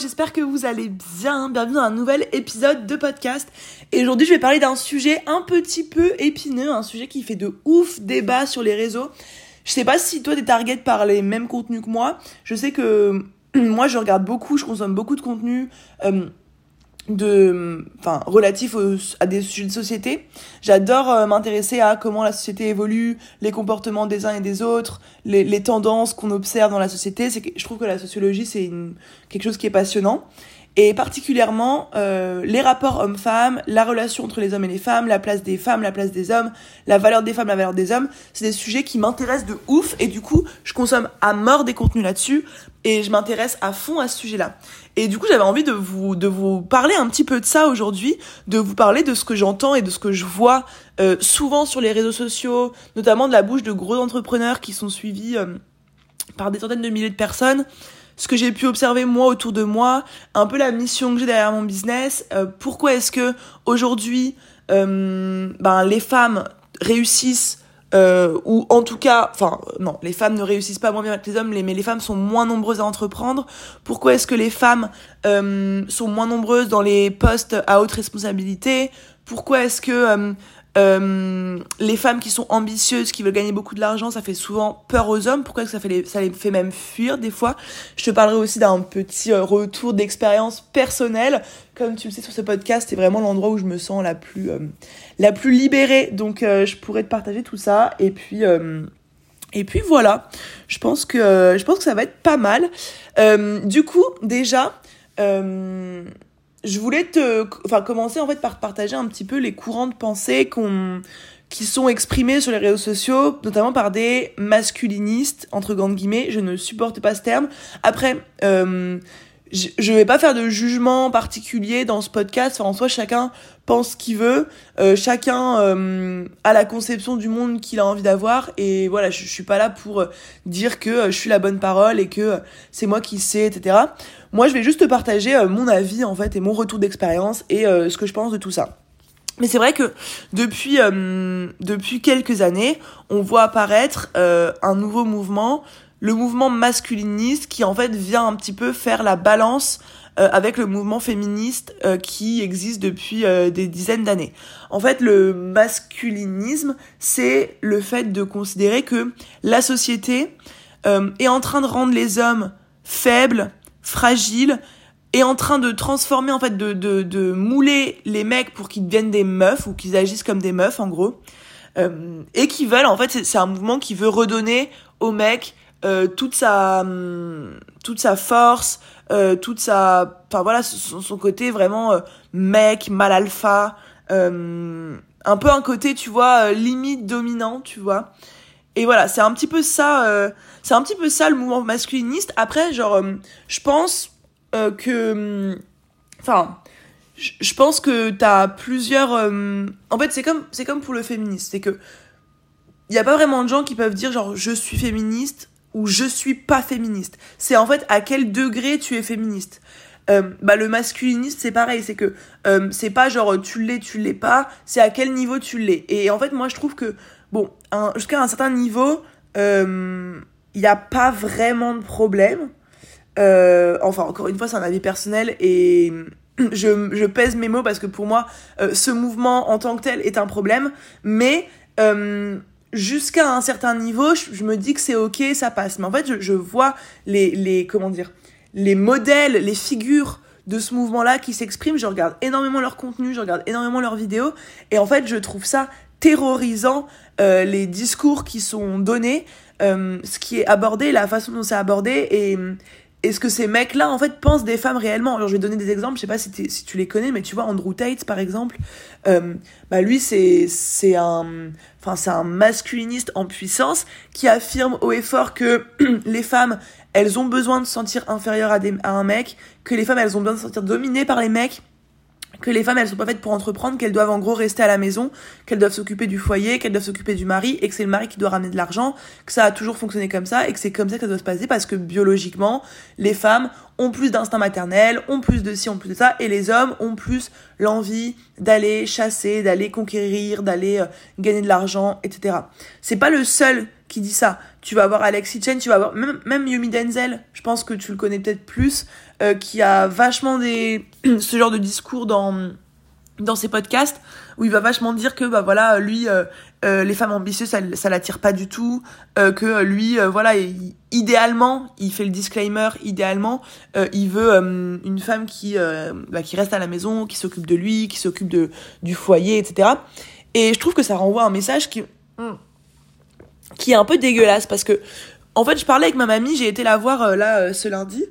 j'espère que vous allez bien. Bienvenue dans un nouvel épisode de podcast. Et aujourd'hui, je vais parler d'un sujet un petit peu épineux, un sujet qui fait de ouf débat sur les réseaux. Je sais pas si toi t'es target par les mêmes contenus que moi. Je sais que moi je regarde beaucoup, je consomme beaucoup de contenu. Euh, de enfin relatif à des sujets de société. J'adore euh, m'intéresser à comment la société évolue les comportements des uns et des autres les, les tendances qu'on observe dans la société. C'est je trouve que la sociologie c'est quelque chose qui est passionnant et particulièrement euh, les rapports hommes-femmes, la relation entre les hommes et les femmes, la place des femmes, la place des hommes, la valeur des femmes, la valeur des hommes, c'est des sujets qui m'intéressent de ouf et du coup je consomme à mort des contenus là-dessus et je m'intéresse à fond à ce sujet-là. Et du coup j'avais envie de vous de vous parler un petit peu de ça aujourd'hui, de vous parler de ce que j'entends et de ce que je vois euh, souvent sur les réseaux sociaux, notamment de la bouche de gros entrepreneurs qui sont suivis euh, par des centaines de milliers de personnes ce que j'ai pu observer moi autour de moi, un peu la mission que j'ai derrière mon business. Euh, pourquoi est-ce que aujourd'hui, euh, ben les femmes réussissent euh, ou en tout cas, enfin non, les femmes ne réussissent pas moins bien que les hommes, mais les femmes sont moins nombreuses à entreprendre. Pourquoi est-ce que les femmes sont moins nombreuses dans les postes à haute responsabilité? Pourquoi est-ce que euh, les femmes qui sont ambitieuses, qui veulent gagner beaucoup de l'argent, ça fait souvent peur aux hommes. Pourquoi ça, fait les, ça les fait même fuir des fois? Je te parlerai aussi d'un petit euh, retour d'expérience personnelle. Comme tu le sais sur ce podcast, c'est vraiment l'endroit où je me sens la plus, euh, la plus libérée. Donc je pourrais te partager tout ça. Et puis... Et puis voilà, je pense que je pense que ça va être pas mal. du coup, déjà, je voulais te, enfin, commencer en fait par partager un petit peu les courants de pensée qu'on, qui sont exprimés sur les réseaux sociaux, notamment par des masculinistes, entre grandes guillemets. Je ne supporte pas ce terme. Après, euh, je vais pas faire de jugement particulier dans ce podcast. Enfin, en soi, chacun pense ce qu'il veut. Euh, chacun euh, a la conception du monde qu'il a envie d'avoir. Et voilà, je, je, suis pas là pour dire que je suis la bonne parole et que c'est moi qui sais, etc. Moi, je vais juste te partager euh, mon avis, en fait, et mon retour d'expérience et ce que je pense de tout ça. Mais c'est vrai que depuis, depuis quelques années, on voit apparaître un nouveau mouvement le mouvement masculiniste qui en fait vient un petit peu faire la balance euh, avec le mouvement féministe euh, qui existe depuis euh, des dizaines d'années. En fait, le masculinisme, c'est le fait de considérer que la société est en train de rendre les hommes faibles, fragiles, est en train de transformer, en fait, de, de, de mouler les mecs pour qu'ils deviennent des meufs ou qu'ils agissent comme des meufs, en gros. et qui veulent, en fait, c'est un mouvement qui veut redonner aux mecs euh, toute sa hum, toute sa force euh, toute sa enfin voilà son, son côté vraiment euh, mec mal alpha euh, un peu un côté tu vois limite dominant tu vois et voilà c'est un petit peu ça c'est un petit peu ça le mouvement masculiniste après genre hum, je pense que hum, enfin je pense que t'as plusieurs en fait c'est comme c'est comme pour le féministe c'est que il y a pas vraiment de gens qui peuvent dire genre je suis féministe ou je suis pas féministe. C'est en fait à quel degré tu es féministe. Euh, bah le masculiniste c'est pareil, c'est que euh, c'est pas genre tu l'es, tu l'es pas, c'est à quel niveau tu l'es. Et en fait moi je trouve que bon jusqu'à un certain niveau il euh, n'y a pas vraiment de problème. Euh, enfin encore une fois c'est un avis personnel et je, je pèse mes mots parce que pour moi ce mouvement en tant que tel est un problème, mais jusqu'à un certain niveau, je, me dis que c'est ok, ça passe. Mais en fait, je, je, vois les, les, comment dire, les modèles, les figures de ce mouvement-là qui s'expriment. Je regarde énormément leur contenu, je regarde énormément leurs vidéos. Et en fait, je trouve ça terrorisant, euh, les discours qui sont donnés, euh, ce qui est abordé, la façon dont c'est abordé. Et, est-ce que ces mecs-là, en fait, pensent des femmes réellement Alors, je vais donner des exemples, je sais pas si, si tu les connais, mais tu vois, Andrew Tate, par exemple, euh, bah lui, c'est c'est un, enfin, c'est un masculiniste en puissance qui affirme haut et fort que les femmes, elles ont besoin de se sentir inférieures à, des, à un mec, que les femmes, elles ont besoin de se sentir dominées par les mecs, que les femmes elles sont pas faites pour entreprendre, qu'elles doivent en gros rester à la maison, qu'elles doivent s'occuper du foyer, qu'elles doivent s'occuper du mari et que c'est le mari qui doit ramener de l'argent, que ça a toujours fonctionné comme ça et que c'est comme ça que ça doit se passer parce que biologiquement les femmes ont plus d'instinct maternel, ont plus de ci, ont plus de ça et les hommes ont plus l'envie d'aller chasser, d'aller conquérir, d'aller euh, gagner de l'argent, etc. C'est pas le seul qui dit ça. Tu vas avoir Alexis Chen, tu vas avoir même, même Yumi Denzel, je pense que tu le connais peut-être plus, euh, qui a vachement des ce genre de discours dans dans ses podcasts où il va vachement dire que bah voilà lui euh, euh, les femmes ambitieuses ça, ça l'attire pas du tout que lui voilà idéalement il fait le disclaimer idéalement il veut une femme qui bah, qui reste à la maison qui s'occupe de lui qui s'occupe de du foyer etc et je trouve que ça renvoie un message qui qui est un peu dégueulasse parce que en fait je parlais avec ma mamie j'ai été la voir là ce lundi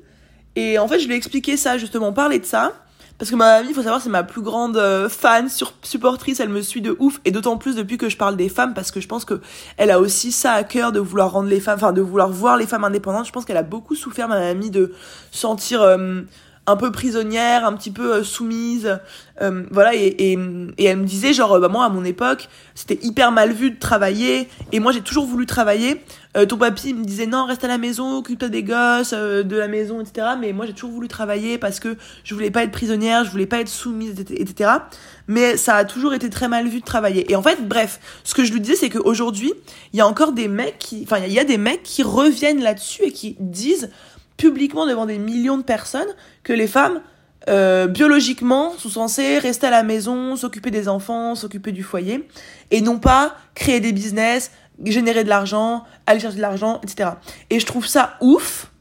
et en fait je lui ai expliqué ça justement parler de ça parce que ma mamie, il faut savoir, c'est ma plus grande euh, fan, sur, supportrice, elle me suit de ouf, et d'autant plus depuis que je parle des femmes, parce que je pense que elle a aussi ça à cœur de vouloir rendre les femmes, enfin de vouloir voir les femmes indépendantes. Je pense qu'elle a beaucoup souffert, ma mamie, de sentir euh, un peu prisonnière, un petit peu euh, soumise, euh, voilà. Et, elle me disait genre, bah moi à mon époque, c'était hyper mal vu de travailler, et moi j'ai toujours voulu travailler. Euh, ton papy me disait non, reste à la maison, occupe-toi des gosses, de la maison, etc. Mais moi j'ai toujours voulu travailler parce que je voulais pas être prisonnière, je voulais pas être soumise, etc. Mais ça a toujours été très mal vu de travailler. Et en fait, bref, ce que je lui disais, c'est qu'aujourd'hui, il y a encore des mecs qui, enfin, il y a des mecs qui reviennent là-dessus et qui disent publiquement devant des millions de personnes que les femmes euh, biologiquement sont censées rester à la maison, s'occuper des enfants, s'occuper du foyer, et non pas créer des business, générer de l'argent, aller chercher de l'argent, etc. Et je trouve ça ouf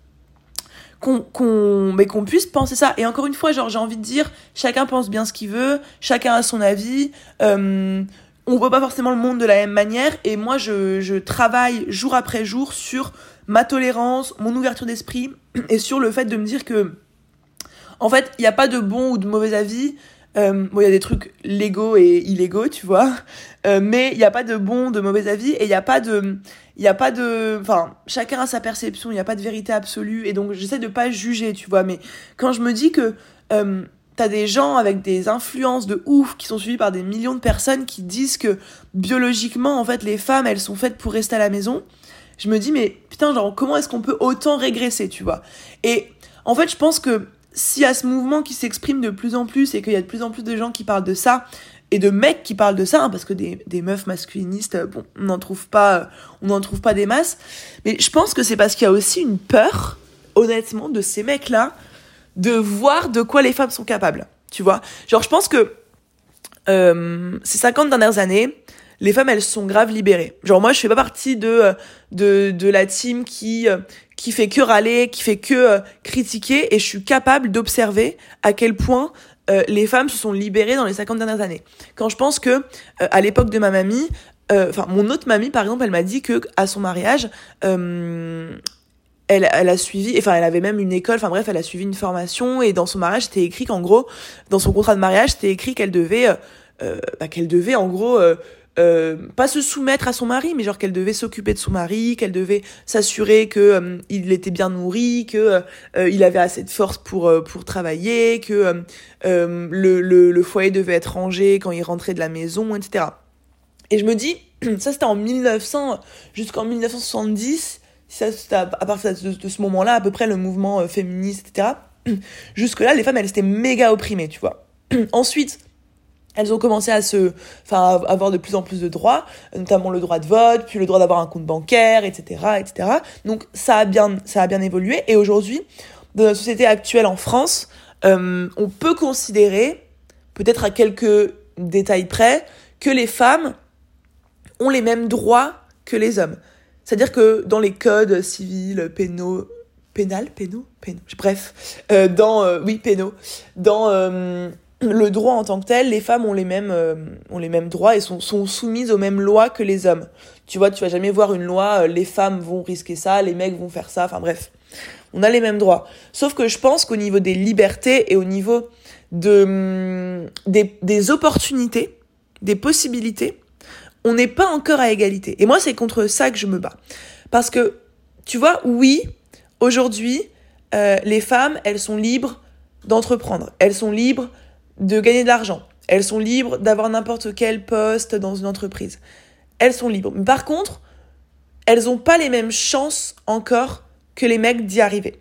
qu'on qu'on mais qu'on puisse penser ça. Et encore une fois, j'ai envie de dire, chacun pense bien ce qu'il veut, chacun a son avis. Euh, on voit pas forcément le monde de la même manière et moi je, je travaille jour après jour sur ma tolérance, mon ouverture d'esprit et sur le fait de me dire que en fait, il n'y a pas de bon ou de mauvais avis. Euh, bon, il y a des trucs légaux et illégaux, tu vois, euh, mais il n'y a pas de bon, de mauvais avis et il n'y a pas de, il y a pas de, enfin, chacun a sa perception, il n'y a pas de vérité absolue et donc j'essaie de pas juger, tu vois, mais quand je me dis que euh, t'as des gens avec des influences de ouf qui sont suivis par des millions de personnes qui disent que biologiquement, en fait, les femmes, elles sont faites pour rester à la maison. Je me dis, mais putain, genre, comment est-ce qu'on peut autant régresser, tu vois? Et en fait, je pense que s'il y a ce mouvement qui s'exprime de plus en plus et qu'il y a de plus en plus de gens qui parlent de ça, et de mecs qui parlent de ça, hein, parce que des, des meufs masculinistes, bon, on n'en trouve pas, on n'en trouve pas des masses. Mais je pense que c'est parce qu'il y a aussi une peur, honnêtement, de ces mecs-là, de voir de quoi les femmes sont capables. Tu vois? Genre, je pense que euh, ces 50 dernières années, les femmes, elles sont grave libérées. Genre, moi, je fais pas partie de, de, de la team qui, qui fait que râler, qui fait que euh, critiquer, et je suis capable d'observer à quel point euh, les femmes se sont libérées dans les 50 dernières années. Quand je pense que, euh, à l'époque de ma mamie, enfin, mon autre mamie, par exemple, elle m'a dit que à son mariage, elle, elle a suivi, enfin elle avait même une école, enfin bref, elle a suivi une formation et dans son mariage c'était écrit qu'en gros, dans son contrat de mariage c'était écrit qu'elle devait, euh, bah, qu'elle devait en gros euh, euh, pas se soumettre à son mari, mais genre qu'elle devait s'occuper de son mari, qu'elle devait s'assurer que il était bien nourri, que il avait assez de force pour pour travailler, que le, le, foyer devait être rangé quand il rentrait de la maison, etc. Et je me dis, ça c'était en 1900 jusqu'en 1970 ça, à, partir de, ce moment-là, à peu près, le mouvement euh, féministe, etc. Jusque-là, les femmes, elles étaient méga opprimées, tu vois. Ensuite, elles ont commencé à se, enfin, avoir de plus en plus de droits, notamment le droit de vote, puis le droit d'avoir un compte bancaire, etc., etc. Donc, ça a bien, ça a bien évolué. Et aujourd'hui, dans la société actuelle en France, euh, on peut considérer, peut-être à quelques détails près, que les femmes ont les mêmes droits que les hommes. C'est-à-dire que dans les codes civils, pénaux, pénal, pénaux, pénaux, bref, euh, dans, euh, oui, pénaux, dans le droit en tant que tel, les femmes ont les mêmes, ont les mêmes droits et sont, sont soumises aux mêmes lois que les hommes. Tu vois, tu vas jamais voir une loi, les femmes vont risquer ça, les mecs vont faire ça, enfin bref. On a les mêmes droits. Sauf que je pense qu'au niveau des libertés et au niveau de, hum, des, des opportunités, des possibilités, on n'est pas encore à égalité. Et moi, c'est contre ça que je me bats. Parce que, tu vois, oui, aujourd'hui, euh, les femmes, elles sont libres d'entreprendre. Elles sont libres de gagner de l'argent. Elles sont libres d'avoir n'importe quel poste dans une entreprise. Elles sont libres. Mais par contre, elles n'ont pas les mêmes chances encore que les mecs d'y arriver.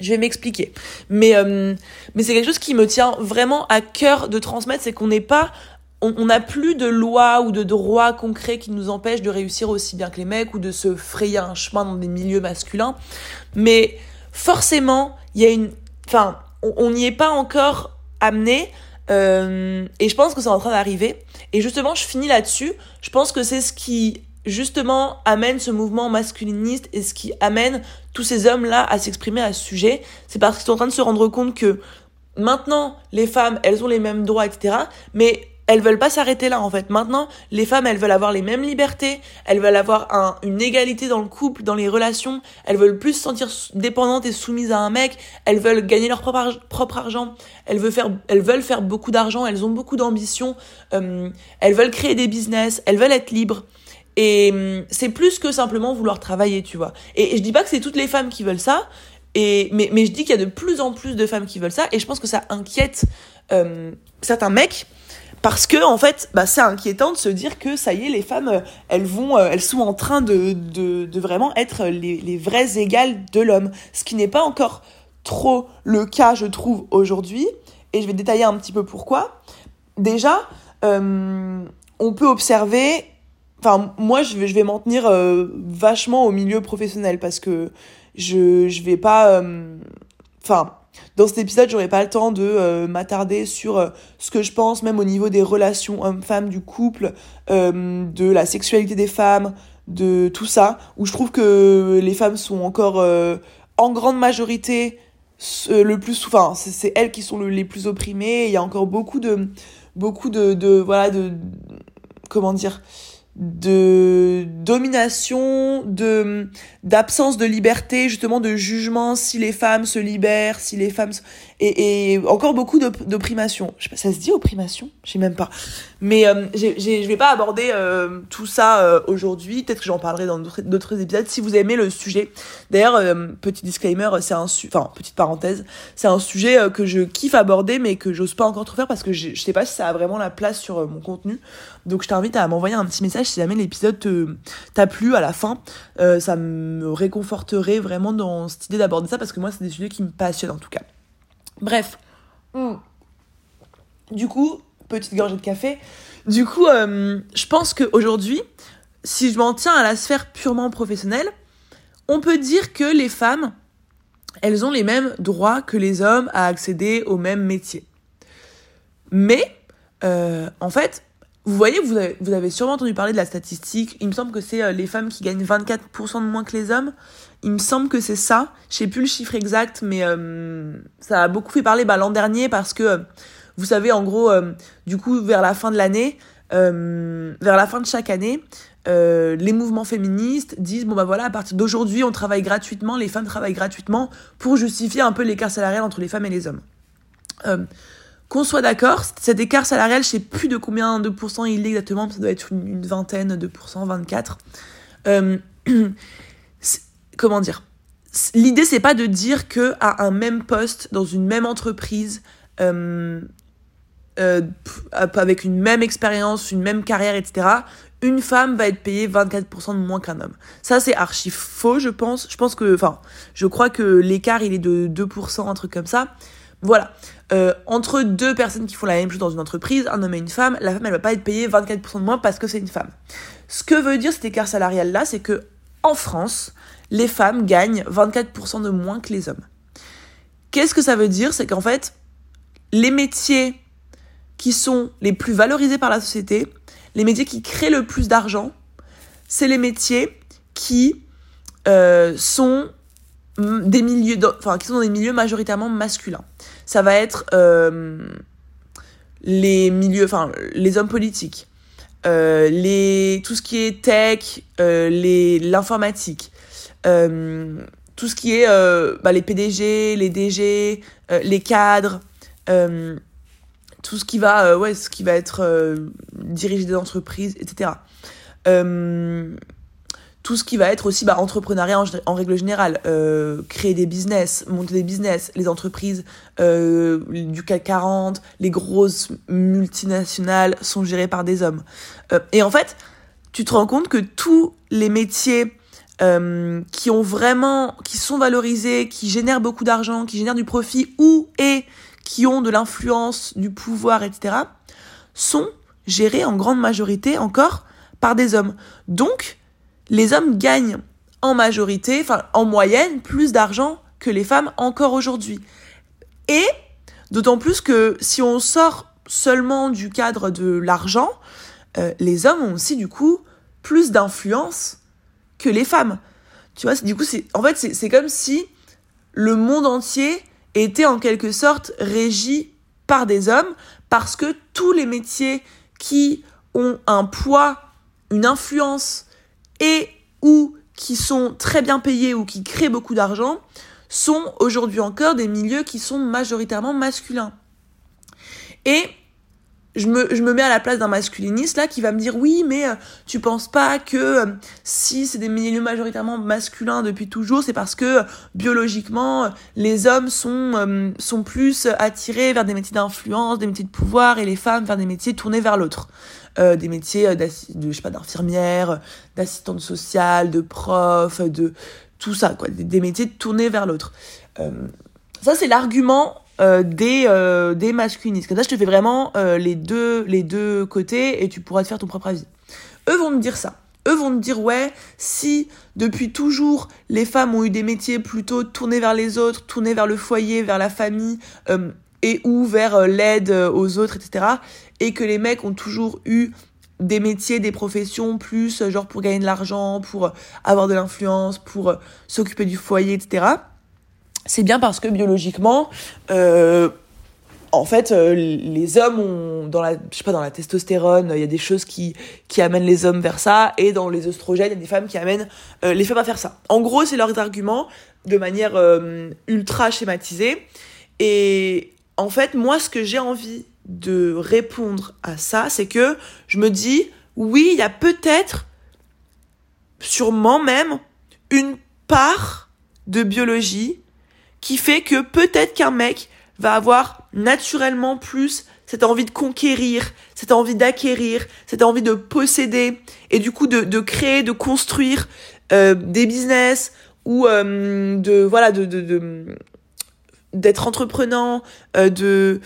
Je vais m'expliquer. Mais, euh, mais c'est quelque chose qui me tient vraiment à cœur de transmettre, c'est qu'on n'est pas on n'a plus de loi ou de droit concret qui nous empêche de réussir aussi bien que les mecs ou de se frayer un chemin dans des milieux masculins. Mais forcément, il y a une, enfin, on n'y est pas encore amené. Euh, et je pense que c'est en train d'arriver. Et justement, je finis là-dessus. Je pense que c'est ce qui justement amène ce mouvement masculiniste et ce qui amène tous ces hommes-là à s'exprimer à ce sujet. C'est parce qu'ils sont en train de se rendre compte que maintenant, les femmes, elles ont les mêmes droits, etc. Mais elles veulent pas s'arrêter là en fait. Maintenant, les femmes, elles veulent avoir les mêmes libertés, elles veulent avoir un, une égalité dans le couple, dans les relations, elles veulent plus se sentir dépendantes et soumises à un mec, elles veulent gagner leur propre, argent, elles veulent faire, beaucoup d'argent, elles ont beaucoup d'ambition, euh, elles veulent créer des business, elles veulent être libres. Et euh, c'est plus que simplement vouloir travailler, tu vois. Et, je dis pas que c'est toutes les femmes qui veulent ça, mais, je dis qu'il y a de plus en plus de femmes qui veulent ça, et je pense que ça inquiète euh, certains mecs parce que en fait bah, c'est inquiétant de se dire que ça y est les femmes euh, elles vont euh, elles sont en train de, de, de vraiment être les, les vraies égales de l'homme. Ce qui n'est pas encore trop le cas je trouve aujourd'hui. Et je vais détailler un petit peu pourquoi. Déjà euh, on peut observer enfin moi je vais je vais m'en tenir vachement au milieu professionnel parce que je je vais pas enfin dans cet épisode, j'aurais pas le temps de euh, m'attarder sur euh, ce que je pense, même au niveau des relations hommes-femmes, du couple, euh, de la sexualité des femmes, de tout ça, où je trouve que les femmes sont encore en grande majorité le plus souvent, c'est elles qui sont les plus opprimées. Il y a encore beaucoup de, beaucoup de, de voilà, de, comment dire, de domination, de d'absence de liberté, justement de jugement si les femmes se libèrent, si les femmes et, et encore beaucoup d'opprimation. Je sais pas, ça se dit opprimation? Je sais même pas. Mais euh, je vais pas aborder euh, tout ça euh, aujourd'hui. Peut-être que j'en parlerai dans d'autres épisodes si vous aimez le sujet. D'ailleurs, euh, petit disclaimer, c'est un enfin petite parenthèse, c'est un sujet que je kiffe aborder, mais que j'ose pas encore trop faire parce que je, je sais pas si ça a vraiment la place sur mon contenu. Donc je t'invite à m'envoyer un petit message si jamais l'épisode t'a plu à la fin. Euh, ça me réconforterait vraiment dans cette idée d'aborder ça parce que moi c'est des sujets qui me passionnent en tout cas. Bref. Hmm. Du coup, petite gorgée de café. Du coup, euh, je pense qu'aujourd'hui, si je m'en tiens à la sphère purement professionnelle, on peut dire que les femmes, elles ont les mêmes droits que les hommes à accéder au même métier. Mais, euh, en fait, vous voyez, vous avez, sûrement entendu parler de la statistique. Il me semble que c'est euh, les femmes qui gagnent 24% de moins que les hommes. Il me semble que c'est ça. Je sais plus le chiffre exact, mais euh, ça a beaucoup fait parler bah, l'an dernier parce que, euh, vous savez, en gros, du coup, vers la fin de l'année, vers la fin de chaque année, les mouvements féministes disent bon bah voilà à partir d'aujourd'hui on travaille gratuitement les femmes travaillent gratuitement pour justifier un peu l'écart salarial entre les femmes et les hommes qu'on soit d'accord, cet écart salarial, je sais plus de combien de pourcents il est exactement, ça doit être une, vingtaine de pourcents, 24. Euh, comment dire? L'idée, c'est pas de dire que à un même poste, dans une même entreprise, euh, euh, avec une même expérience, une même carrière, etc., une femme va être payée 24% de moins qu'un homme. Ça, c'est archi faux, je pense. Je pense que, enfin, je crois que l'écart, il est de 2%, un truc comme ça. Voilà. Euh, entre deux personnes qui font la même chose dans une entreprise, un homme et une femme, la femme elle va pas être payée 24% de moins parce que c'est une femme. Ce que veut dire cet écart salarial là, c'est que en France, les femmes gagnent 24% de moins que les hommes. Qu'est-ce que ça veut dire? C'est qu'en fait, les métiers qui sont les plus valorisés par la société, les métiers qui créent le plus d'argent, c'est les métiers qui euh, sont des milieux, enfin, qui sont dans des milieux majoritairement masculins. Ça va être euh, les milieux, enfin, les hommes politiques, euh, les, tout ce qui est tech, euh, les, l'informatique, euh, tout ce qui est euh, bah, les PDG, les DG, euh, les cadres, tout ce qui va, ouais, ce qui va être diriger des entreprises, etc tout ce qui va être aussi bah, entrepreneuriat en, règle générale, euh, créer des business, monter des business, les entreprises euh, du CAC 40, les grosses multinationales sont gérées par des hommes. Euh, et en fait, tu te rends compte que tous les métiers qui ont vraiment, qui sont valorisés, qui génèrent beaucoup d'argent, qui génèrent du profit ou et qui ont de l'influence, du pouvoir, etc., sont gérée en grande majorité encore par des hommes. Donc, les hommes gagnent en majorité, enfin en moyenne, plus d'argent que les femmes encore aujourd'hui. Et d'autant plus que si on sort seulement du cadre de l'argent, euh, les hommes ont aussi du coup plus d'influence que les femmes. Tu vois, du coup, c'est en fait c'est comme si le monde entier était en quelque sorte régi par des hommes parce que tous les métiers qui ont un poids, une influence et ou qui sont très bien payés ou qui créent beaucoup d'argent sont aujourd'hui encore des milieux qui sont majoritairement masculins. Et je me, je me mets à la place d'un masculiniste là qui va me dire oui mais euh, tu penses pas que euh, si c'est des milieux majoritairement masculins depuis toujours c'est parce que biologiquement les hommes sont euh, sont plus attirés vers des métiers d'influence des métiers de pouvoir et les femmes vers des métiers tournés vers l'autre. Des métiers je sais pas d'infirmière d'assistante sociale de prof de tout ça quoi. Des métiers tournés vers l'autre. Ça c'est l'argument euh, des, euh, des masculinistes. Comme ça, je te fais vraiment euh, les, deux, les deux côtés et tu pourras te faire ton propre avis. Eux vont me dire ça. Eux vont me dire, ouais, si depuis toujours les femmes ont eu des métiers plutôt tournés vers les autres, tournés vers le foyer, vers la famille, et ou vers l'aide aux autres, etc., et que les mecs ont toujours eu des métiers, des professions plus genre pour gagner de l'argent, pour avoir de l'influence, pour s'occuper du foyer, etc c'est bien parce que biologiquement, euh, en fait, euh, les hommes ont, dans la, sais pas, dans la testostérone, il y a des choses qui, amènent les hommes vers ça, et dans les oestrogènes, il y a des femmes qui amènent euh, les femmes à faire ça. En gros, c'est leurs arguments de manière ultra schématisée. Et en fait, moi, ce que j'ai envie de répondre à ça, c'est que je me dis, oui, il y a peut-être, sûrement même, une part de biologie qui fait que peut-être qu'un mec va avoir naturellement plus cette envie de conquérir, cette envie d'acquérir, cette envie de posséder, et du coup de, de créer, de construire euh, des business ou euh, de voilà de de d'être entreprenant, euh, de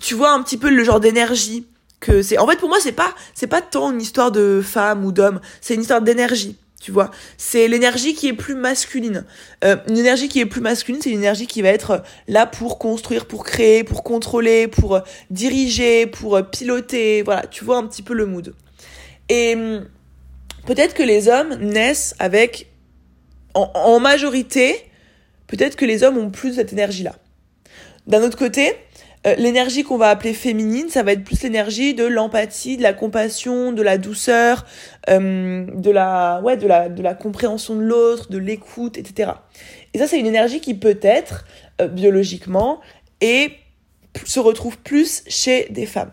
tu vois un petit peu le genre d'énergie que c'est. En fait pour moi c'est pas c'est pas tant une histoire de femme ou d'homme, c'est une histoire d'énergie tu vois. C'est l'énergie qui est plus masculine. Euh, une énergie qui est plus masculine, c'est une énergie qui va être là pour construire, pour créer, pour contrôler, pour euh, diriger, pour euh, piloter, voilà, tu vois un petit peu le mood. Et hum, peut-être que les hommes naissent avec, en, en majorité, peut-être que les hommes ont plus cette énergie-là. D'un autre côté, euh, l'énergie qu'on va appeler féminine, ça va être plus l'énergie de l'empathie, de la compassion, de la douceur, euh, de la compréhension de l'autre, de l'écoute, etc. Et ça, c'est une énergie qui peut-être euh, biologiquement et se retrouve plus chez des femmes.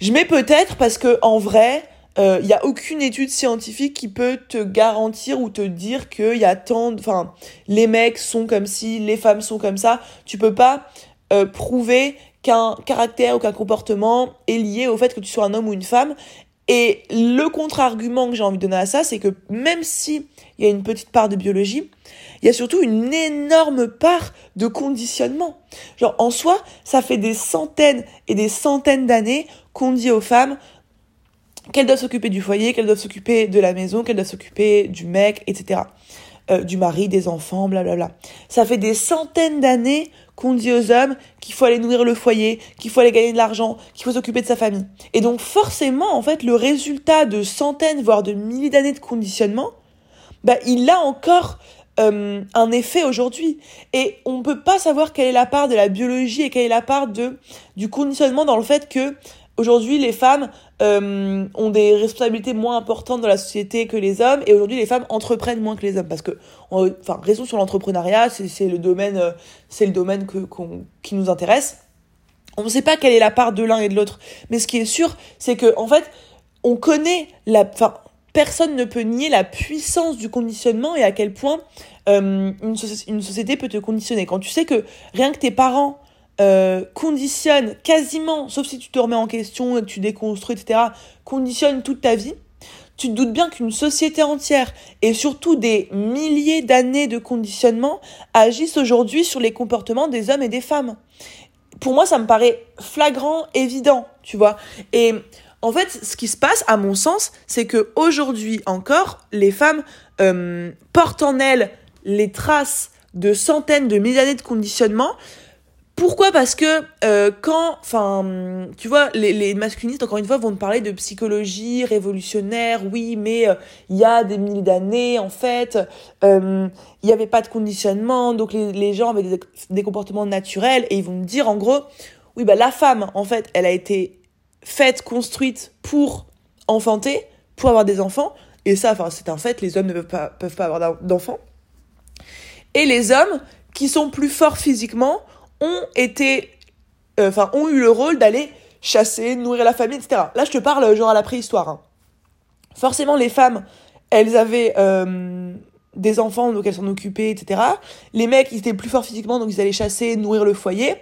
Je mets peut-être parce que en vrai, il n'y a aucune étude scientifique qui peut te garantir ou te dire qu'il y a tant, enfin, les mecs sont comme si, les femmes sont comme ça. Tu peux pas euh, prouver qu'un caractère ou qu'un comportement est lié au fait que tu sois un homme ou une femme. Et le contre-argument que j'ai envie de donner à ça, c'est que même si il y a une petite part de biologie, il y a surtout une énorme part de conditionnement. Genre, en soi, ça fait des centaines et des centaines d'années qu'on dit aux femmes qu'elles doivent s'occuper du foyer, qu'elles doivent s'occuper de la maison, qu'elles doivent s'occuper du mec, etc. Euh, du mari, des enfants, blablabla. Ça fait des centaines d'années qu'on dit aux hommes qu'il faut aller nourrir le foyer, qu'il faut aller gagner de l'argent, qu'il faut s'occuper de sa famille. Et donc forcément, en fait, le résultat de centaines, voire de milliers d'années de conditionnement, bah, il a encore euh, un effet aujourd'hui. Et on ne peut pas savoir quelle est la part de la biologie et quelle est la part de, du conditionnement dans le fait que Aujourd'hui, les femmes euh, ont des responsabilités moins importantes dans la société que les hommes, et aujourd'hui, les femmes entreprennent moins que les hommes, parce que, enfin, raison sur l'entrepreneuriat, c'est le domaine, euh, c'est le domaine que, qui nous intéresse. On ne sait pas quelle est la part de l'un et de l'autre, mais ce qui est sûr, c'est que, en fait, on connaît la, enfin, personne ne peut nier la puissance du conditionnement et à quel point euh, une, une société peut te conditionner. Quand tu sais que rien que tes parents euh, conditionne quasiment, sauf si tu te remets en question tu déconstruis, etc., conditionne toute ta vie, tu te doutes bien qu'une société entière et surtout des milliers d'années de conditionnement agissent aujourd'hui sur les comportements des hommes et des femmes. pour moi, ça me paraît flagrant, évident, tu vois. Et en fait, ce qui se passe, à mon sens, c'est que aujourd'hui encore, les femmes euh, portent en elles les traces de centaines de milliers d'années de conditionnement. Pourquoi? Parce que euh, quand, enfin, tu vois, les, les, masculinistes, encore une fois, vont te parler de psychologie révolutionnaire, oui, mais euh, il y a des milliers d'années, en fait, il n'y avait pas de conditionnement, donc les, gens avaient des, comportements naturels, et ils vont me dire, en gros, oui, bah la femme, en fait, elle a été faite, construite pour enfanter, pour avoir des enfants. Et ça, enfin, c'est un fait, les hommes ne peuvent pas avoir d'enfants. Et les hommes, qui sont plus forts physiquement, ont été, euh, enfin, ont eu le rôle d'aller chasser, nourrir la famille, etc. Là, je te parle genre à la préhistoire. Hein. Forcément, les femmes, elles avaient euh, des enfants, donc elles s'en occupaient, etc. Les mecs, ils étaient plus forts physiquement, donc ils allaient chasser, nourrir le foyer.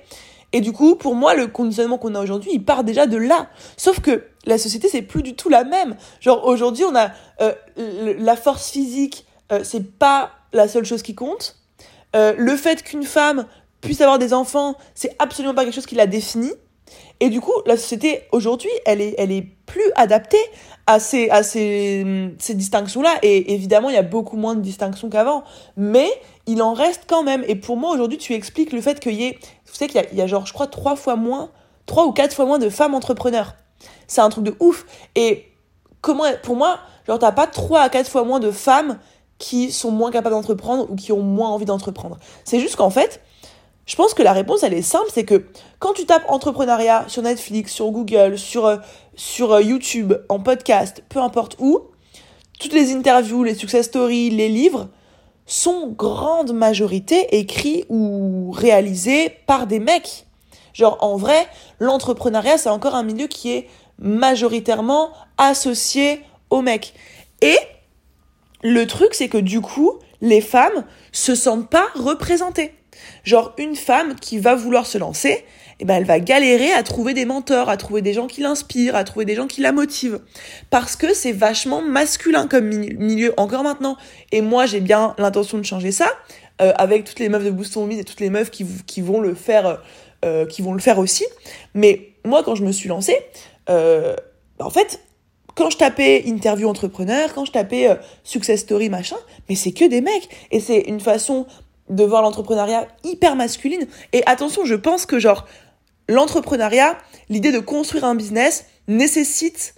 Et du coup, pour moi, le conditionnement qu'on a aujourd'hui, il part déjà de là. Sauf que la société, c'est plus du tout la même. Genre, aujourd'hui, on a euh, la force physique, euh, c'est pas la seule chose qui compte. Euh, le fait qu'une femme puisse avoir des enfants, c'est absolument pas quelque chose qui la définit. Et du coup, la société aujourd'hui, elle est, elle est plus adaptée à ces, à ces, ces distinctions-là. Et évidemment, il y a beaucoup moins de distinctions qu'avant. Mais il en reste quand même. Et pour moi, aujourd'hui, tu expliques le fait qu'il y ait, tu sais qu'il y, y, a genre, je crois, trois fois moins, trois ou quatre fois moins de femmes entrepreneurs. C'est un truc de ouf. Et comment, pour moi, genre, t'as pas trois à quatre fois moins de femmes qui sont moins capables d'entreprendre ou qui ont moins envie d'entreprendre. C'est juste qu'en fait, je pense que la réponse, elle est simple, c'est que quand tu tapes entrepreneuriat sur Netflix, sur Google, sur, euh, euh, YouTube, en podcast, peu importe où, toutes les interviews, les success stories, les livres, sont grande majorité écrits ou réalisés par des mecs. Genre, en vrai, l'entrepreneuriat, c'est encore un milieu qui est majoritairement associé aux mecs. Et le truc, c'est que du coup, les femmes se sentent pas représentées. Genre, une femme qui va vouloir se lancer, eh ben, elle va galérer à trouver des mentors, à trouver des gens qui l'inspirent, à trouver des gens qui la motivent. Parce que c'est vachement masculin comme milieu encore maintenant. Et moi, j'ai bien l'intention de changer ça, euh, avec toutes les meufs de Boost Mise et toutes les meufs qui, vont le faire, euh, qui vont le faire aussi. Mais moi, quand je me suis lancée, euh, en fait, quand je tapais interview entrepreneur, quand je tapais success story machin, mais c'est que des mecs. Et c'est une façon de voir l'entrepreneuriat hyper masculine. Et attention, je pense que genre l'entrepreneuriat, l'idée de construire un business nécessite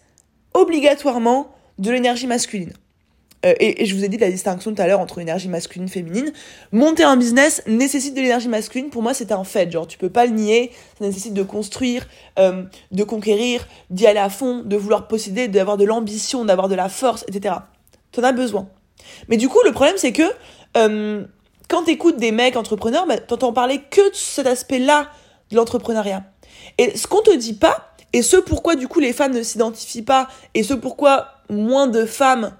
obligatoirement de l'énergie masculine. Euh, et, je vous ai dit la distinction tout à l'heure entre énergie masculine féminine. Monter un business nécessite de l'énergie masculine. Pour moi, c'est un fait. Genre, tu peux pas le nier. Ça nécessite de construire, euh, de conquérir, d'y aller à fond, de vouloir posséder, d'avoir de l'ambition, d'avoir de la force, etc. T'en as besoin. Mais du coup, le problème, c'est que euh, quand t'écoutes des mecs entrepreneurs, bah, t'entends parler que de cet aspect-là de l'entrepreneuriat. Et ce qu'on te dit pas, et ce pourquoi du coup les femmes ne s'identifient pas, et ce pourquoi moins de femmes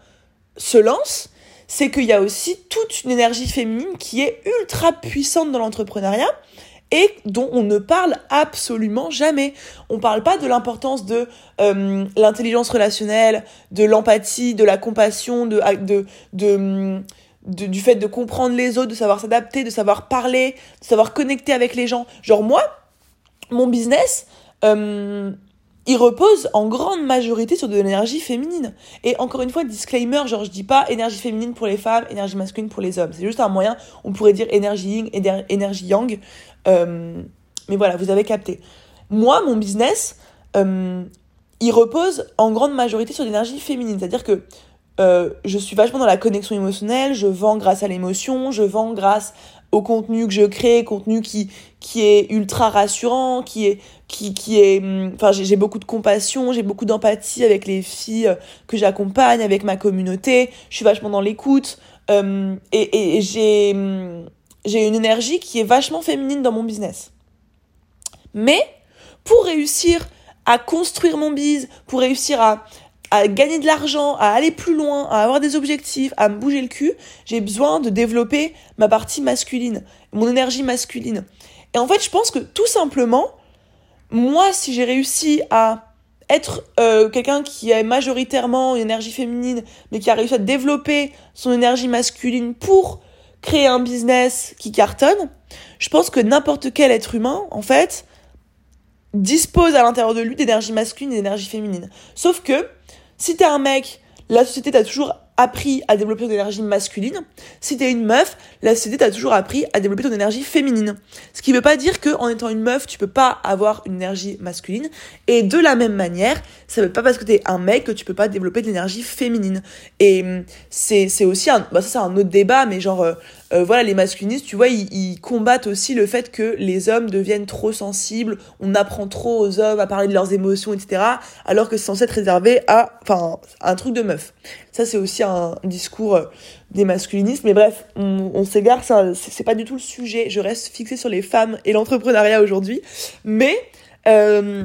se lancent, c'est qu'il y a aussi toute une énergie féminine qui est ultra puissante dans l'entrepreneuriat et dont on ne parle absolument jamais. On parle pas de l'importance de euh, l'intelligence relationnelle, de l'empathie, de la compassion, de, de, de du fait de comprendre les autres, de savoir s'adapter, de savoir parler, de savoir connecter avec les gens. Genre moi, mon business, euh, il repose en grande majorité sur de l'énergie féminine. Et encore une fois, disclaimer, genre je dis pas énergie féminine pour les femmes, énergie masculine pour les hommes. C'est juste un moyen, on pourrait dire énergie yin, énergie yang. Euh, mais voilà, vous avez capté. Moi, mon business, euh, il repose en grande majorité sur l'énergie féminine. C'est-à-dire que euh, je suis vachement dans la connexion émotionnelle, je vends grâce à l'émotion, je vends grâce au contenu que je crée, contenu qui qui est ultra rassurant, qui est qui qui est hum, enfin j'ai beaucoup de compassion, j'ai beaucoup d'empathie avec les filles euh, que j'accompagne, avec ma communauté, je suis vachement dans l'écoute euh, et, et j'ai hum, j'ai une énergie qui est vachement féminine dans mon business. Mais pour réussir à construire mon biz, pour réussir à, à gagner de l'argent, à aller plus loin, à avoir des objectifs, à me bouger le cul, j'ai besoin de développer ma partie masculine, mon énergie masculine. Et en fait, je pense que tout simplement, moi, si j'ai réussi à être euh, quelqu'un qui a majoritairement une énergie féminine, mais qui a réussi à développer son énergie masculine pour créer un business qui cartonne, je pense que n'importe quel être humain, en fait, dispose à l'intérieur de lui d'énergie masculine et d'énergie féminine. Sauf que, si t'es un mec, la société t'a toujours appris à développer ton énergie masculine. Si t'es une meuf, la société t'a toujours appris à développer ton énergie féminine. Ce qui veut pas dire que en étant une meuf, tu peux pas avoir une énergie masculine. Et de la même manière, ça veut pas parce que t'es un mec que tu peux pas développer de l'énergie féminine. Et hum, c'est aussi un bah ça c'est un autre débat, mais genre euh, voilà, les masculinistes, tu vois, ils, ils, combattent aussi le fait que les hommes deviennent trop sensibles, on apprend trop aux hommes à parler de leurs émotions, etc., alors que c'est censé être réservé à, enfin, un truc de meuf. Ça, c'est aussi un discours euh, des masculinistes, mais bref, on, on s'égare, c'est pas du tout le sujet. Je reste fixée sur les femmes et l'entrepreneuriat aujourd'hui, mais euh,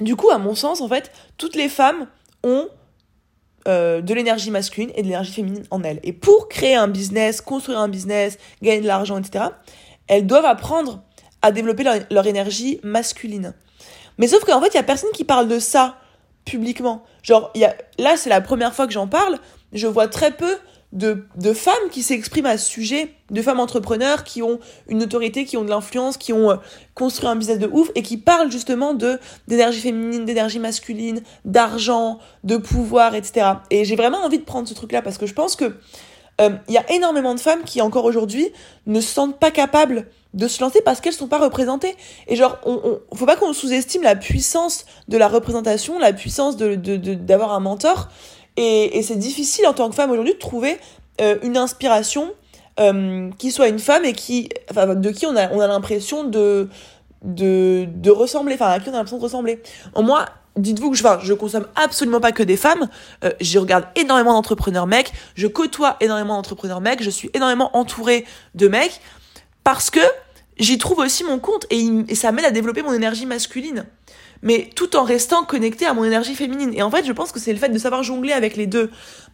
du coup, à mon sens, en fait, toutes les femmes ont euh, de l'énergie masculine et de l'énergie féminine en elles. Et pour créer un business, construire un business, gagner de l'argent, etc., elles doivent apprendre à développer leur, énergie masculine. Mais sauf qu'en fait, il y a personne qui parle de ça publiquement. Genre, y a, là, c'est la première fois que j'en parle. Je vois très peu de, femmes qui s'expriment à ce sujet, de femmes entrepreneurs qui ont une autorité, qui ont de l'influence, qui ont euh, construit un business de ouf et qui parlent justement de d'énergie féminine, d'énergie masculine, d'argent, de pouvoir, etc. Et j'ai vraiment envie de prendre ce truc-là parce que je pense que euh, il y a énormément de femmes qui encore aujourd'hui ne se sentent pas capables de se lancer parce qu'elles sont pas représentées. Et genre, on, on faut pas qu'on sous-estime la puissance de la représentation, la puissance de d'avoir de, un mentor. Et, c'est difficile en tant que femme aujourd'hui de trouver euh, une inspiration euh, qui soit une femme et qui, enfin, de qui on a, on a l'impression de, de, de ressembler, enfin, à qui on a l'impression de ressembler. En moi, dites-vous que je, enfin, je consomme absolument pas que des femmes. Euh, je regarde énormément d'entrepreneurs mecs. Je côtoie énormément d'entrepreneurs mecs. Je suis énormément entourée de mecs parce que j'y trouve aussi mon compte et, et ça m'aide à développer mon énergie masculine mais tout en restant connecté à mon énergie féminine. Et en fait, je pense que c'est le fait de savoir jongler avec les deux,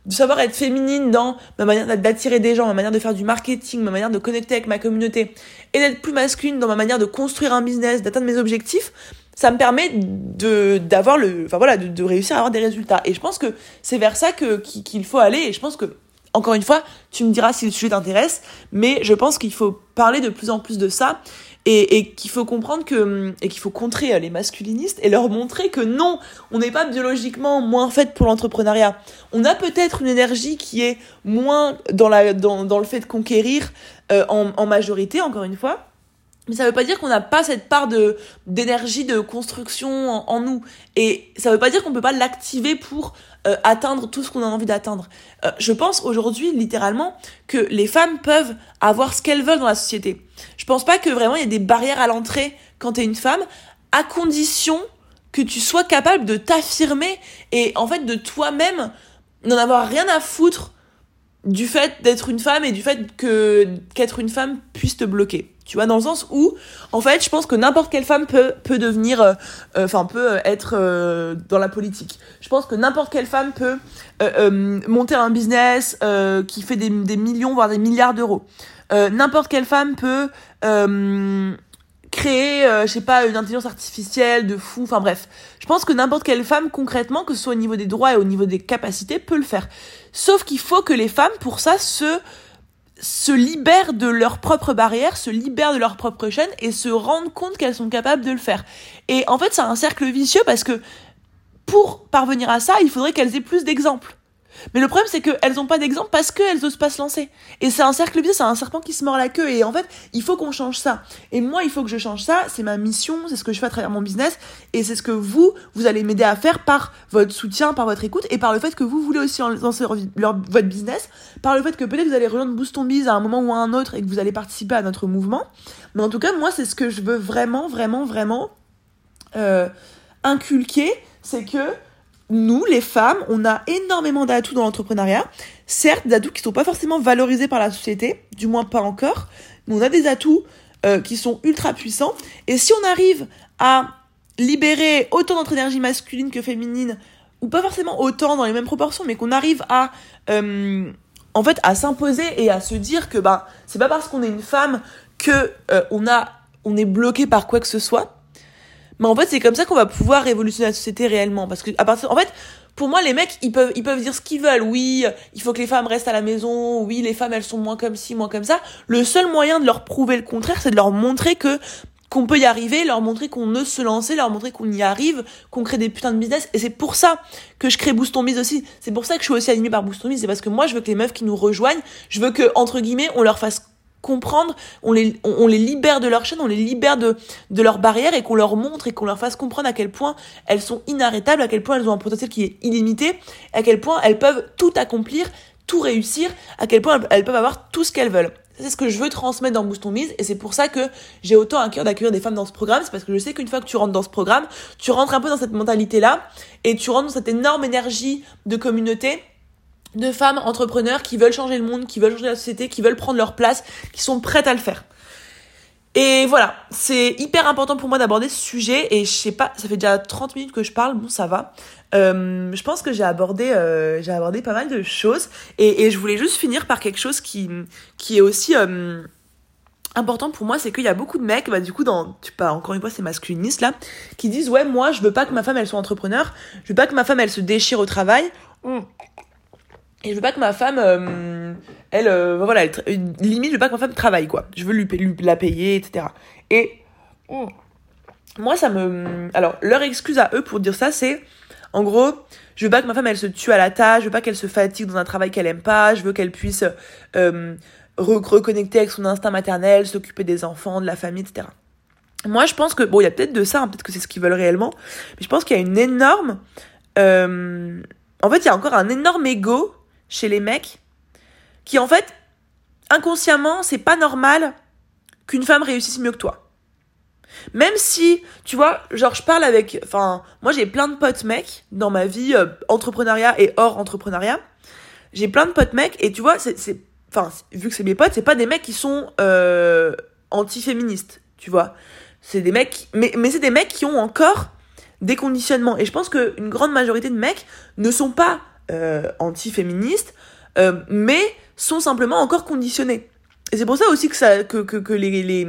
de savoir être féminine dans ma manière d'attirer des gens, ma manière de faire du marketing, ma manière de connecter avec ma communauté, et d'être plus masculine dans ma manière de construire un business, d'atteindre mes objectifs. Ça me permet de d'avoir le, enfin voilà, de, de, réussir à avoir des résultats. Et je pense que c'est vers ça que qu'il faut aller. Et je pense que encore une fois, tu me diras si le sujet t'intéresse, mais je pense qu'il faut parler de plus en plus de ça et, et qu'il faut comprendre que et qu'il faut contrer les masculinistes et leur montrer que non, on n'est pas biologiquement moins fait pour l'entrepreneuriat. On a peut-être une énergie qui est moins dans la dans, dans le fait de conquérir euh, en, en majorité encore une fois. Mais ça veut pas dire qu'on n'a pas cette part de d'énergie de construction en, en, nous. Et ça veut pas dire qu'on peut pas l'activer pour euh, atteindre tout ce qu'on a envie d'atteindre. Euh, je pense aujourd'hui littéralement que les femmes peuvent avoir ce qu'elles veulent dans la société. Je pense pas que vraiment il y ait des barrières à l'entrée quand t'es une femme, à condition que tu sois capable de t'affirmer et en fait de toi-même n'en avoir rien à foutre du fait d'être une femme et du fait que qu'être une femme puisse te bloquer. Tu vois, dans le sens où, en fait, je pense que n'importe quelle femme peut, peut devenir, euh, euh, enfin, peut être euh, dans la politique. Je pense que n'importe quelle femme peut monter un business qui fait des, des, millions, voire des milliards d'euros. n'importe quelle femme peut créer, je sais pas, une intelligence artificielle de fou, enfin bref. Je pense que n'importe quelle femme, concrètement, que ce soit au niveau des droits et au niveau des capacités, peut le faire. Sauf qu'il faut que les femmes, pour ça, se se libèrent de leurs propres barrières, se libèrent de leurs propres chaînes et se rendent compte qu'elles sont capables de le faire. Et en fait, c'est un cercle vicieux parce que pour parvenir à ça, il faudrait qu'elles aient plus d'exemples. Mais le problème, c'est qu'elles n'ont pas d'exemple parce qu'elles osent pas se lancer. Et c'est un cercle vicieux, c'est un serpent qui se mord la queue. Et en fait, il faut qu'on change ça. Et moi, il faut que je change ça. C'est ma mission, c'est ce que je fais à travers mon business. Et c'est ce que vous, vous allez m'aider à faire par votre soutien, par votre écoute et par le fait que vous voulez aussi lancer votre business, par le fait que peut-être vous allez rejoindre Boost on Biz à un moment ou à un autre et que vous allez participer à notre mouvement. Mais en tout cas, moi, c'est ce que je veux vraiment, vraiment, vraiment euh, inculquer. C'est que nous, les femmes, on a énormément d'atouts dans l'entrepreneuriat. Certes, des atouts qui sont pas forcément valorisés par la société, du moins pas encore, mais on a des atouts euh, qui sont ultra puissants. Et si on arrive à libérer autant notre énergie masculine que féminine, ou pas forcément autant dans les mêmes proportions, mais qu'on arrive à euh, en fait à s'imposer et à se dire que bah c'est pas parce qu'on est une femme que euh, on a on est bloqué par quoi que ce soit mais en fait, c'est comme ça qu'on va pouvoir révolutionner la société réellement. Parce que, à partir, en fait, pour moi, les mecs, ils peuvent, ils peuvent dire ce qu'ils veulent. Oui, il faut que les femmes restent à la maison. Oui, les femmes, elles sont moins comme ci, moins comme ça. Le seul moyen de leur prouver le contraire, c'est de leur montrer que qu'on peut y arriver, leur montrer qu'on ose se lancer, leur montrer qu'on y arrive, qu'on crée des putains de business. Et c'est pour ça que je crée Boost Biz aussi. C'est pour ça que je suis aussi animée par Boost Biz. C'est parce que moi, je veux que les meufs qui nous rejoignent, je veux que, entre guillemets, on leur fasse comprendre, on les, on, les libère de leur chaîne, on les libère de, de leurs barrières et qu'on leur montre et qu'on leur fasse comprendre à quel point elles sont inarrêtables, à quel point elles ont un potentiel qui est illimité, à quel point elles peuvent tout accomplir, tout réussir, à quel point elles peuvent avoir tout ce qu'elles veulent. C'est ce que je veux transmettre dans Boost Mise et c'est pour ça que j'ai autant à cœur d'accueillir des femmes dans ce programme. C'est parce que je sais qu'une fois que tu rentres dans ce programme, tu rentres un peu dans cette mentalité-là et tu rentres dans cette énorme énergie de communauté de femmes entrepreneurs qui veulent changer le monde, qui veulent changer la société, qui veulent prendre leur place, qui sont prêtes à le faire. Et voilà, c'est hyper important pour moi d'aborder ce sujet et je sais pas, ça fait déjà 30 minutes que je parle, bon ça va. Euh, je pense que j'ai abordé, euh, j'ai abordé pas mal de choses et, je voulais juste finir par quelque chose qui, qui est aussi euh, important pour moi, c'est qu'il y a beaucoup de mecs, bah du coup dans, tu pas encore une fois c'est masculiniste là, qui disent ouais moi je veux pas que ma femme elle soit entrepreneur, je veux pas que ma femme elle se déchire au travail. Et je veux pas que ma femme, euh, elle, euh, voilà, limite, je veux pas que ma femme travaille, quoi. Je veux lui, la payer, etc. Et oh, moi, ça me. Alors, leur excuse à eux pour dire ça, c'est en gros, je veux pas que ma femme, elle se tue à la tâche, je veux pas qu'elle se fatigue dans un travail qu'elle aime pas, je veux qu'elle puisse euh, reconnecter avec son instinct maternel, s'occuper des enfants, de la famille, etc. Moi, je pense que, bon, il y a peut-être de ça, hein, peut-être que c'est ce qu'ils veulent réellement, mais je pense qu'il y a une énorme. en fait, il y a encore un énorme ego chez les mecs qui en fait inconsciemment c'est pas normal qu'une femme réussisse mieux que toi. Même si, tu vois, genre je parle avec, enfin, moi j'ai plein de potes mecs dans ma vie euh, entrepreneuriat et hors entrepreneuriat. J'ai plein de potes mecs et tu vois, c'est, enfin, vu que c'est mes potes, c'est pas des mecs qui sont euh, anti-féministes, tu vois. C'est des mecs, mais, mais c'est des mecs qui ont encore des conditionnements. Et je pense qu'une grande majorité de mecs ne sont pas euh, anti-féministes, euh, mais sont simplement encore conditionnés. Et c'est pour ça aussi que, ça, que, que, les, les,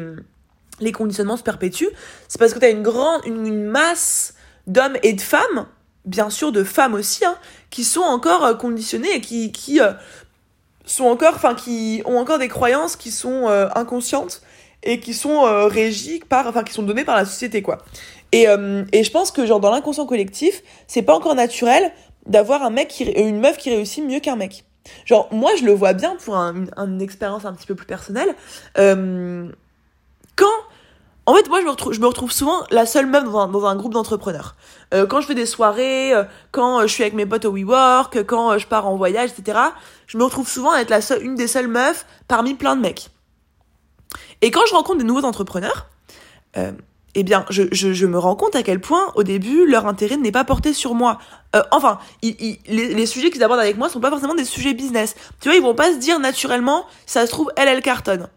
les, conditionnements se perpétuent. C'est parce que tu as une grande une, masse d'hommes et de femmes, bien sûr de femmes aussi, hein, qui sont encore euh, conditionnés et qui, qui sont encore, qui ont encore des croyances qui sont inconscientes et qui sont régies par, enfin, qui sont données par la société, quoi. Et, et je pense que, genre, dans l'inconscient collectif, c'est pas encore naturel d'avoir un mec qui, une meuf qui réussit mieux qu'un mec. Genre, moi, je le vois bien pour un, une expérience un petit peu plus personnelle. Euh, quand. En fait, moi, je me, retrouve, je me retrouve souvent la seule meuf dans un, dans un groupe d'entrepreneurs. Euh, quand je fais des soirées, euh, quand je suis avec mes potes au WeWork, quand je pars en voyage, etc., je me retrouve souvent à être la seule, une des seules meufs parmi plein de mecs. Et quand je rencontre des nouveaux entrepreneurs, eh bien, je, je, me rends compte à quel point, au début, leur intérêt n'est pas porté sur moi. Euh, enfin, les, sujets qu'ils abordent avec moi sont pas forcément des sujets business. Tu vois, ils vont pas se dire naturellement, ça se trouve, elle, elle cartonne.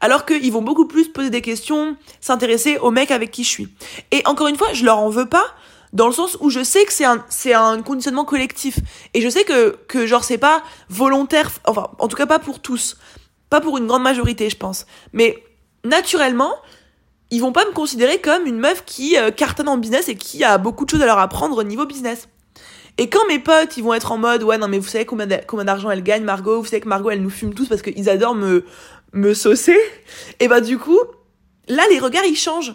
Alors qu'ils vont beaucoup plus poser des questions, s'intéresser au mec avec qui je suis. Et encore une fois, je leur en veux pas, dans le sens où je sais que c'est un, c'est un conditionnement collectif. Et je sais que, que genre, c'est pas volontaire, enfin, en tout cas pas pour tous. Pas pour une grande majorité, je pense. Mais, naturellement, ils vont pas me considérer comme une meuf qui euh, cartonne en business et qui a beaucoup de choses à leur apprendre au niveau business. Et quand mes potes, ils vont être en mode, ouais, non, mais vous savez combien d'argent elle gagne, Margot, vous savez que Margot, elle nous fume tous parce qu'ils adorent me, me saucer, et bah, du coup, là, les regards, ils changent.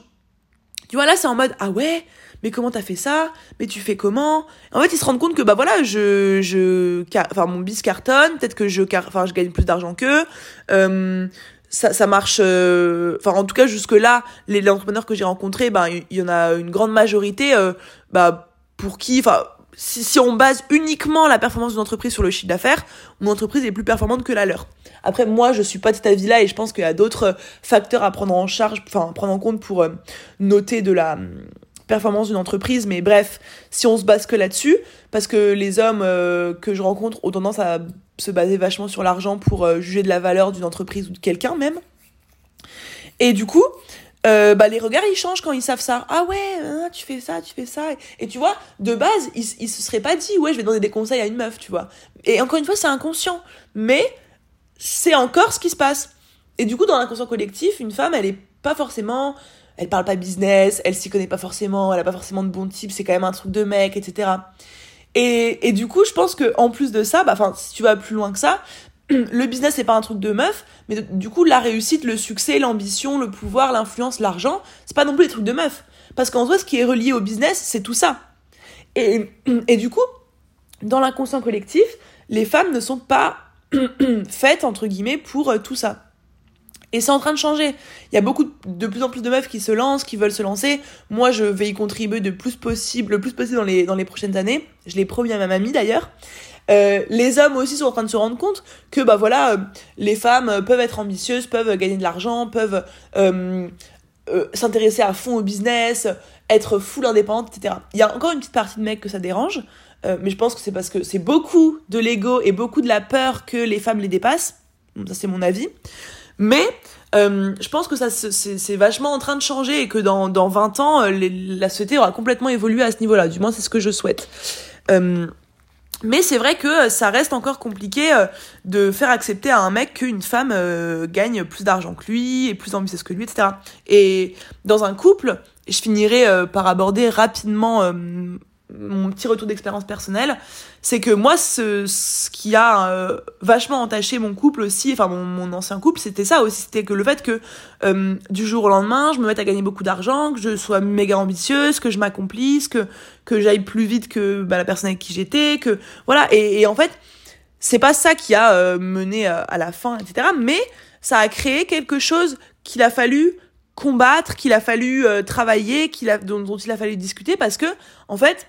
Tu vois, là, c'est en mode, ah ouais, mais comment t'as fait ça? Mais tu fais comment? En fait, ils se rendent compte que, bah voilà, je, je, enfin, mon bis cartonne, peut-être que je, enfin, je gagne plus d'argent qu'eux, euh, ça, ça marche euh, enfin en tout cas jusque là les, entrepreneurs que j'ai rencontrés ben il y, en a une grande majorité euh, bah pour qui enfin si, si on base uniquement la performance d'une entreprise sur le chiffre d'affaires mon entreprise est plus performante que la leur. Après moi je suis pas de cet avis là et je pense qu'il y a d'autres facteurs à prendre en charge enfin prendre en compte pour euh, noter de la performance d'une entreprise, mais bref, si on se base que là-dessus, parce que les hommes que je rencontre ont tendance à se baser vachement sur l'argent pour euh, juger de la valeur d'une entreprise ou de quelqu'un même. Et du coup, euh, bah, les regards ils changent quand ils savent ça. Ah ouais, hein, tu fais ça, tu fais ça. Et, tu vois, de base, ils se seraient pas dit, ouais, je vais donner des conseils à une meuf, tu vois. Et encore une fois, c'est inconscient. Mais c'est encore ce qui se passe. Et du coup, dans l'inconscient collectif, une femme, elle est pas forcément. Elle parle pas business, elle s'y connaît pas forcément, elle a pas forcément de bons types, c'est quand même un truc de mec, etc. Et, et du coup, je pense que en plus de ça, bah, enfin, si tu vas plus loin que ça, le business c'est pas un truc de meuf, mais du coup la réussite, le succès, l'ambition, le pouvoir, l'influence, l'argent, c'est pas non plus des trucs de meuf. Parce qu'en soi, ce qui est relié au business, c'est tout ça. Et, et du coup, dans l'inconscient collectif, les femmes ne sont pas faites, entre guillemets, pour euh, tout ça. Et c'est en train de changer. Il y a beaucoup de plus en plus de meufs qui se lancent, qui veulent se lancer. Moi, je vais y contribuer de plus possible, le plus possible dans les, dans les prochaines années. Je l'ai promis à ma mamie d'ailleurs. Euh, les hommes aussi sont en train de se rendre compte que bah voilà, euh, les femmes peuvent être ambitieuses, peuvent gagner de l'argent, peuvent euh, s'intéresser à fond au business, être full indépendante, etc. Il y a encore une petite partie de mecs que ça dérange, mais je pense que c'est parce que c'est beaucoup de l'ego et beaucoup de la peur que les femmes les dépassent. Ça c'est mon avis. Mais je pense que ça c'est vachement en train de changer et que dans, dans 20 ans, la société aura complètement évolué à ce niveau-là. Du moins, c'est ce que je souhaite. Euh, mais c'est vrai que ça reste encore compliqué euh, de faire accepter à un mec qu'une femme euh, gagne plus d'argent que lui et plus ambitieuse que lui, etc. Et dans un couple, je finirai euh, par aborder rapidement mon petit retour d'expérience personnelle, c'est que moi, ce, ce qui a euh, vachement entaché mon couple aussi, enfin mon, mon ancien couple, c'était ça aussi, c'était que le fait que euh, du jour au lendemain, je me mette à gagner beaucoup d'argent, que je sois méga ambitieuse, que je m'accomplisse, que que j'aille plus vite que bah, la personne avec qui j'étais, que voilà. Et, et, en fait, c'est pas ça qui a euh, mené à la fin, etc. Mais ça a créé quelque chose qu'il a fallu combattre, qu'il a fallu travailler, qu'il a dont il a fallu discuter parce que en fait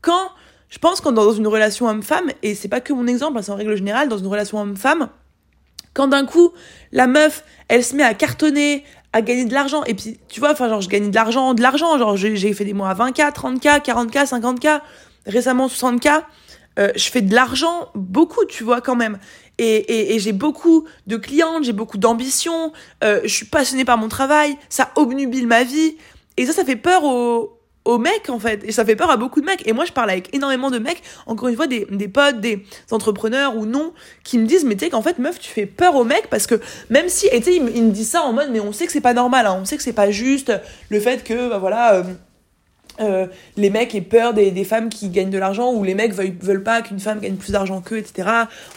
quand je pense qu'on dans une relation homme-femme, et c'est pas que mon exemple, hein, c'est en règle générale, dans une relation homme-femme, quand d'un coup, la meuf, elle se met à cartonner, à gagner de l'argent, et puis, tu vois, enfin, genre, je gagne de l'argent, de l'argent, genre, j'ai fait des mois à 20K, 30K, 40K, 50K, récemment 60K, euh, je fais de l'argent, beaucoup, tu vois, quand même. Et j'ai beaucoup de clientes, j'ai beaucoup d'ambition, euh, je suis passionnée par mon travail, ça obnubile ma vie, et ça, ça fait peur aux, aux mecs en fait. Et ça fait peur à beaucoup de mecs. Et moi je parle avec énormément de mecs encore une fois des, des potes des entrepreneurs ou non qui me disent mais tu sais qu'en fait meuf tu fais peur aux mecs parce que même si et tu sais ils, me disent ça en mode mais on sait que c'est pas normal hein, on sait que c'est pas juste le fait que bah voilà euh, euh, les mecs aient peur des, femmes qui gagnent de l'argent ou les mecs veulent, veulent pas qu'une femme gagne plus d'argent qu'eux, etc.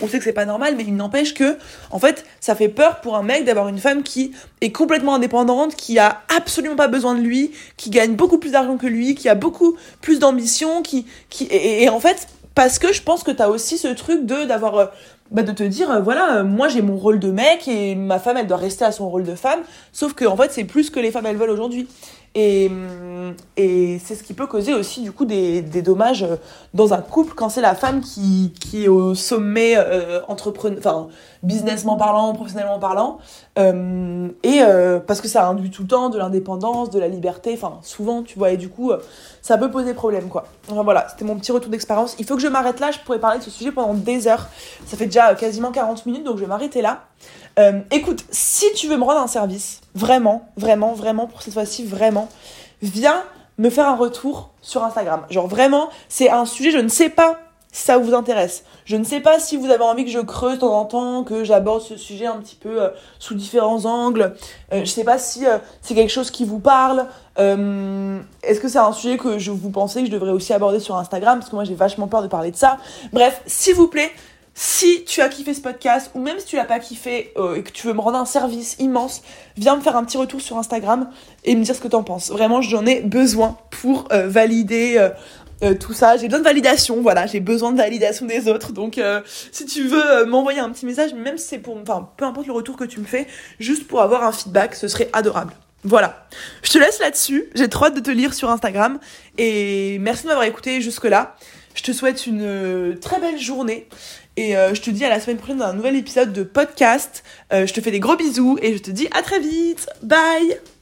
On sait que c'est pas normal, mais il n'empêche que, en fait, ça fait peur pour un mec d'avoir une femme qui est complètement indépendante, qui a absolument pas besoin de lui, qui gagne beaucoup plus d'argent que lui, qui a beaucoup plus d'ambition, qui, qui, et, en fait, parce que je pense que t'as aussi ce truc de, d'avoir, euh, bah de te dire euh, voilà moi j'ai mon rôle de mec et ma femme elle doit rester à son rôle de femme sauf que en fait c'est plus que les femmes elles veulent aujourd'hui et, et c'est ce qui peut causer aussi du coup des, des dommages dans un couple quand c'est la femme qui, qui est au sommet euh, enfin businessment parlant, professionnellement parlant, euh, et euh, parce que ça induit tout le temps de l'indépendance, de la liberté, enfin souvent tu vois, et du coup ça peut poser problème quoi. Enfin voilà, c'était mon petit retour d'expérience. Il faut que je m'arrête là, je pourrais parler de ce sujet pendant des heures. Ça fait déjà quasiment 40 minutes donc je vais m'arrêter là. Euh, écoute, si tu veux me rendre un service, vraiment, vraiment, vraiment, pour cette fois-ci, vraiment, viens me faire un retour sur Instagram. Genre vraiment, c'est un sujet, je ne sais pas si ça vous intéresse. Je ne sais pas si vous avez envie que je creuse de temps en temps, que j'aborde ce sujet un petit peu euh, sous différents angles. Euh, je sais pas si c'est quelque chose qui vous parle. Est-ce que c'est un sujet que je vous pensez que je devrais aussi aborder sur Instagram? Parce que moi j'ai vachement peur de parler de ça. Bref, s'il vous plaît, si tu as kiffé ce podcast, ou même si tu l'as pas kiffé euh, et que tu veux me rendre un service immense, viens me faire un petit retour sur Instagram et me dire ce que t'en penses. Vraiment, j'en ai besoin pour euh, valider euh, tout ça. J'ai besoin de validation, voilà, j'ai besoin de validation des autres. Donc, si tu veux m'envoyer un petit message, même si c'est pour, enfin, peu importe le retour que tu me fais, juste pour avoir un feedback, ce serait adorable. Voilà. Je te laisse là-dessus. J'ai trop hâte de te lire sur Instagram. Et merci de m'avoir écouté jusque-là. Je te souhaite une très belle journée et euh, je te dis à la semaine prochaine dans un nouvel épisode de podcast. Euh, je te fais des gros bisous et je te dis à très vite. Bye